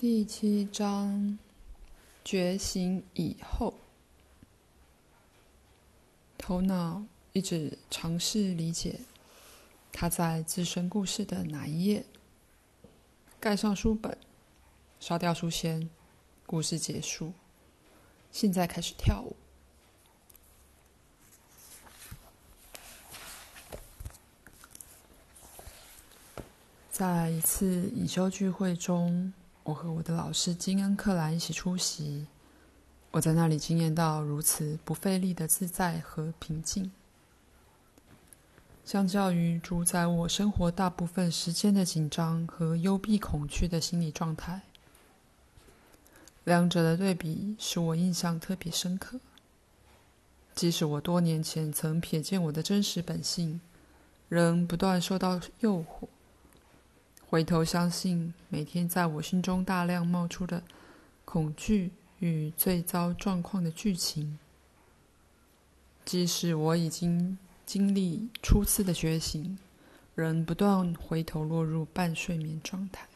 第七章，觉醒以后，头脑一直尝试理解他在自身故事的哪一页。盖上书本，烧掉书签，故事结束。现在开始跳舞。在一次隐修聚会中，我和我的老师金恩·克莱一起出席。我在那里经验到如此不费力的自在和平静。相较于主宰我生活大部分时间的紧张和幽闭恐惧的心理状态，两者的对比使我印象特别深刻。即使我多年前曾瞥见我的真实本性，仍不断受到诱惑。回头相信，每天在我心中大量冒出的恐惧与最糟状况的剧情，即使我已经经历初次的觉醒，仍不断回头落入半睡眠状态。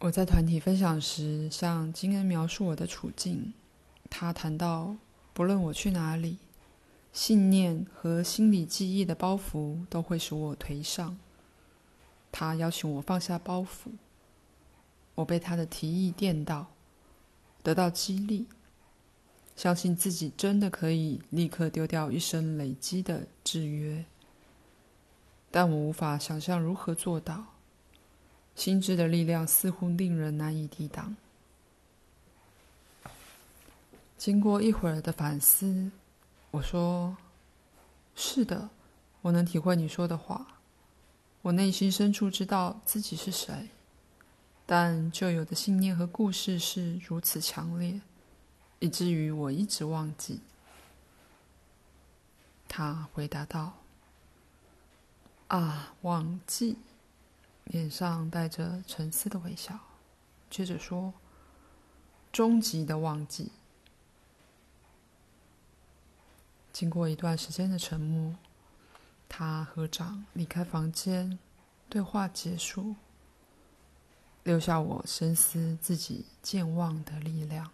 我在团体分享时，向金恩描述我的处境。他谈到，不论我去哪里。信念和心理记忆的包袱都会使我颓丧。他邀请我放下包袱，我被他的提议电到，得到激励，相信自己真的可以立刻丢掉一生累积的制约。但我无法想象如何做到。心智的力量似乎令人难以抵挡。经过一会儿的反思。我说：“是的，我能体会你说的话。我内心深处知道自己是谁，但旧有的信念和故事是如此强烈，以至于我一直忘记。”他回答道：“啊，忘记。”脸上带着沉思的微笑，接着说：“终极的忘记。”经过一段时间的沉默，他合掌离开房间，对话结束，留下我深思自己健忘的力量。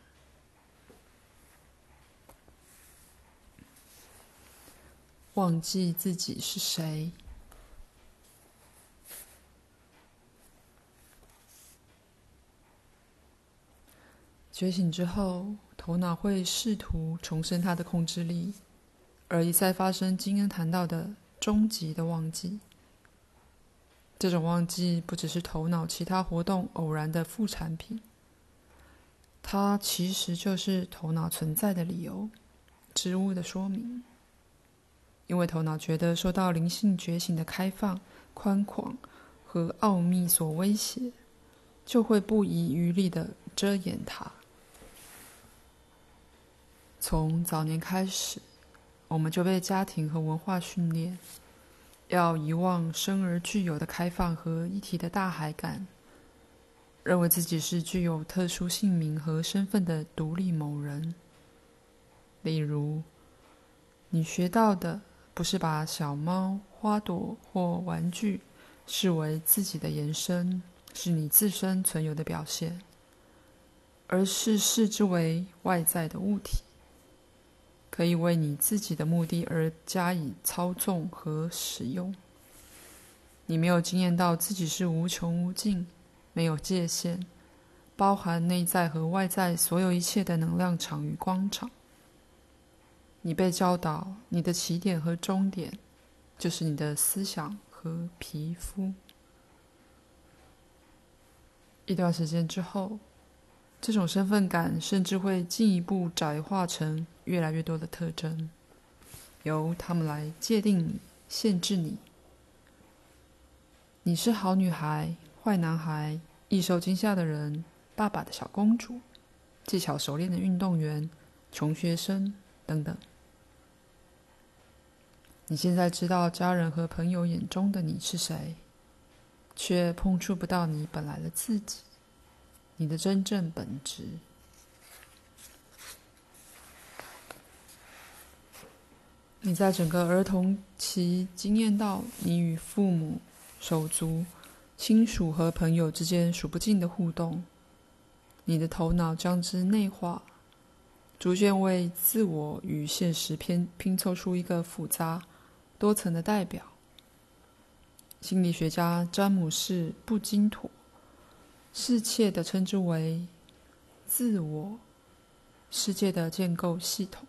忘记自己是谁。觉醒之后，头脑会试图重生它的控制力。而一再发生，今天谈到的终极的忘记，这种忘记不只是头脑其他活动偶然的副产品，它其实就是头脑存在的理由，植物的说明。因为头脑觉得受到灵性觉醒的开放、宽广和奥秘所威胁，就会不遗余力地遮掩它。从早年开始。我们就被家庭和文化训练，要遗忘生而具有的开放和一体的大海感，认为自己是具有特殊姓名和身份的独立某人。例如，你学到的不是把小猫、花朵或玩具视为自己的延伸，是你自身存有的表现，而是视之为外在的物体。可以为你自己的目的而加以操纵和使用。你没有经验到自己是无穷无尽、没有界限、包含内在和外在所有一切的能量场与光场。你被教导，你的起点和终点就是你的思想和皮肤。一段时间之后，这种身份感甚至会进一步窄化成越来越多的特征，由他们来界定你、限制你。你是好女孩、坏男孩、易受惊吓的人、爸爸的小公主、技巧熟练的运动员、穷学生等等。你现在知道家人和朋友眼中的你是谁，却碰触不到你本来的自己。你的真正本质。你在整个儿童期经验到你与父母、手足亲属和朋友之间数不尽的互动，你的头脑将之内化，逐渐为自我与现实拼拼凑出一个复杂多层的代表。心理学家詹姆士·布金妥适切地称之为“自我世界的建构系统”。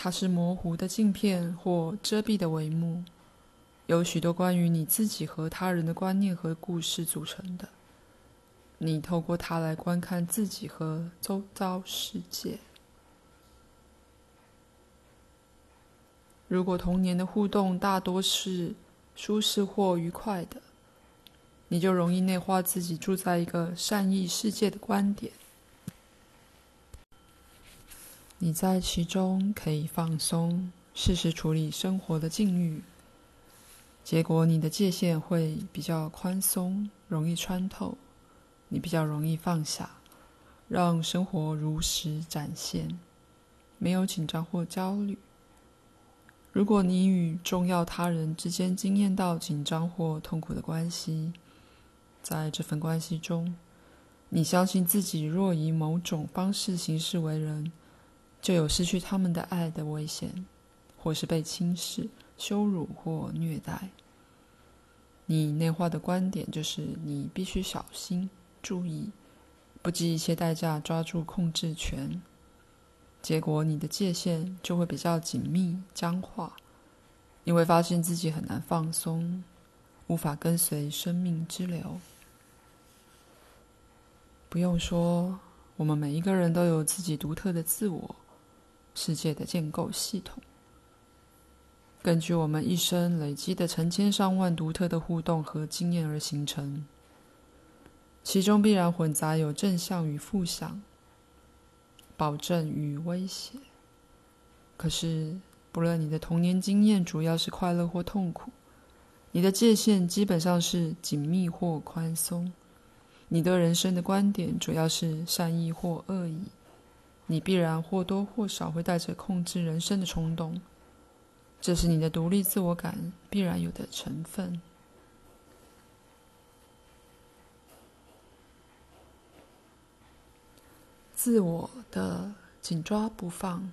它是模糊的镜片或遮蔽的帷幕，由许多关于你自己和他人的观念和故事组成的。你透过它来观看自己和周遭世界。如果童年的互动大多是舒适或愉快的，你就容易内化自己住在一个善意世界的观点。你在其中可以放松，适时处理生活的境遇，结果你的界限会比较宽松，容易穿透，你比较容易放下，让生活如实展现，没有紧张或焦虑。如果你与重要他人之间经验到紧张或痛苦的关系，在这份关系中，你相信自己若以某种方式行事为人，就有失去他们的爱的危险，或是被轻视、羞辱或虐待。你内化的观点就是你必须小心、注意，不计一切代价抓住控制权。结果，你的界限就会比较紧密、僵化。你会发现自己很难放松，无法跟随生命之流。不用说，我们每一个人都有自己独特的自我。世界的建构系统，根据我们一生累积的成千上万独特的互动和经验而形成，其中必然混杂有正向与负向，保证与威胁。可是，不论你的童年经验主要是快乐或痛苦，你的界限基本上是紧密或宽松，你对人生的观点主要是善意或恶意。你必然或多或少会带着控制人生的冲动，这是你的独立自我感必然有的成分。自我的紧抓不放，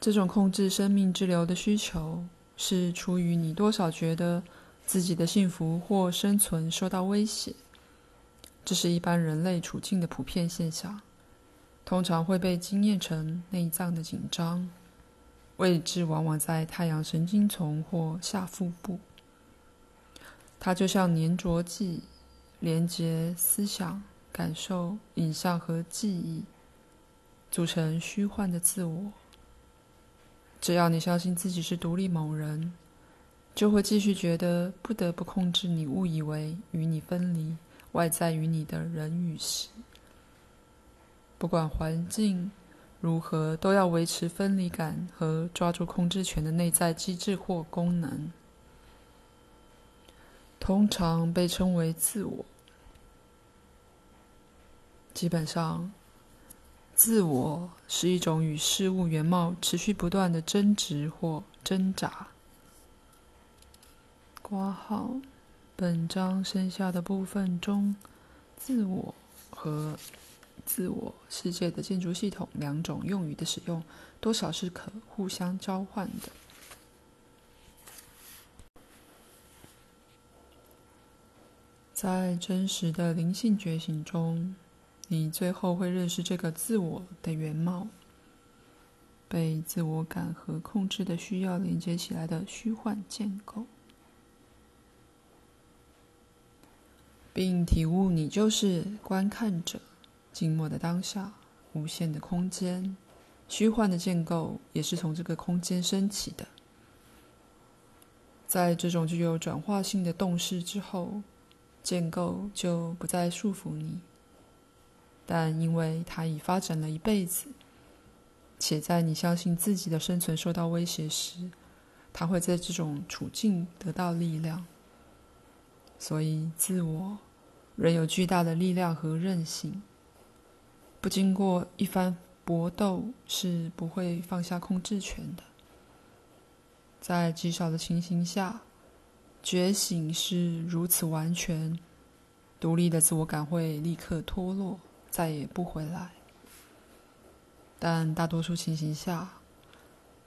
这种控制生命之流的需求，是出于你多少觉得自己的幸福或生存受到威胁。这是一般人类处境的普遍现象，通常会被经验成内脏的紧张，位置往往在太阳神经丛或下腹部。它就像粘着剂，连接思想、感受、影像和记忆，组成虚幻的自我。只要你相信自己是独立某人，就会继续觉得不得不控制你误以为与你分离。外在于你的人与事，不管环境如何，都要维持分离感和抓住控制权的内在机制或功能，通常被称为自我。基本上，自我是一种与事物原貌持续不断的争执或挣扎。括号。本章剩下的部分中，自我和自我世界的建筑系统两种用语的使用，多少是可互相交换的。在真实的灵性觉醒中，你最后会认识这个自我的原貌，被自我感和控制的需要连接起来的虚幻建构。并体悟，你就是观看者，静默的当下，无限的空间，虚幻的建构也是从这个空间升起的。在这种具有转化性的动势之后，建构就不再束缚你，但因为它已发展了一辈子，且在你相信自己的生存受到威胁时，它会在这种处境得到力量。所以，自我仍有巨大的力量和韧性，不经过一番搏斗是不会放下控制权的。在极少的情形下，觉醒是如此完全，独立的自我感会立刻脱落，再也不回来。但大多数情形下，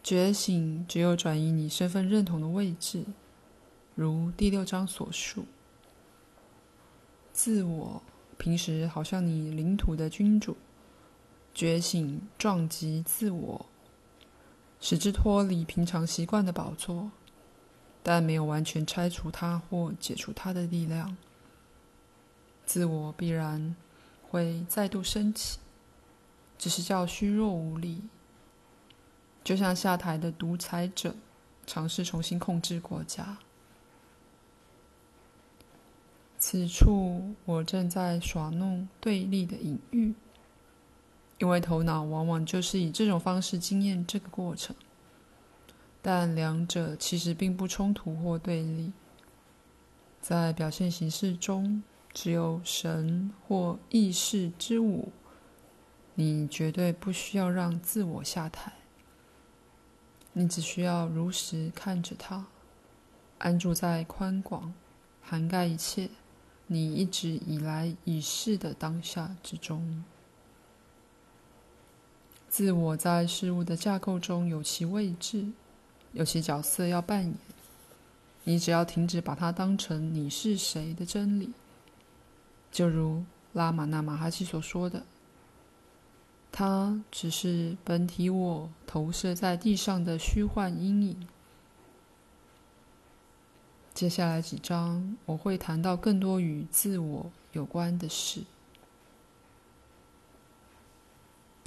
觉醒只有转移你身份认同的位置，如第六章所述，自我平时好像你领土的君主，觉醒撞击自我。使之脱离平常习惯的宝座，但没有完全拆除它或解除它的力量。自我必然会再度升起，只是较虚弱无力，就像下台的独裁者尝试重新控制国家。此处我正在耍弄对立的隐喻。因为头脑往往就是以这种方式经验这个过程，但两者其实并不冲突或对立。在表现形式中，只有神或意识之舞，你绝对不需要让自我下台，你只需要如实看着它，安住在宽广、涵盖一切你一直以来已是的当下之中。自我在事物的架构中有其位置，有其角色要扮演。你只要停止把它当成你是谁的真理，就如拉玛那马哈希所说的，它只是本体我投射在地上的虚幻阴影。接下来几章我会谈到更多与自我有关的事。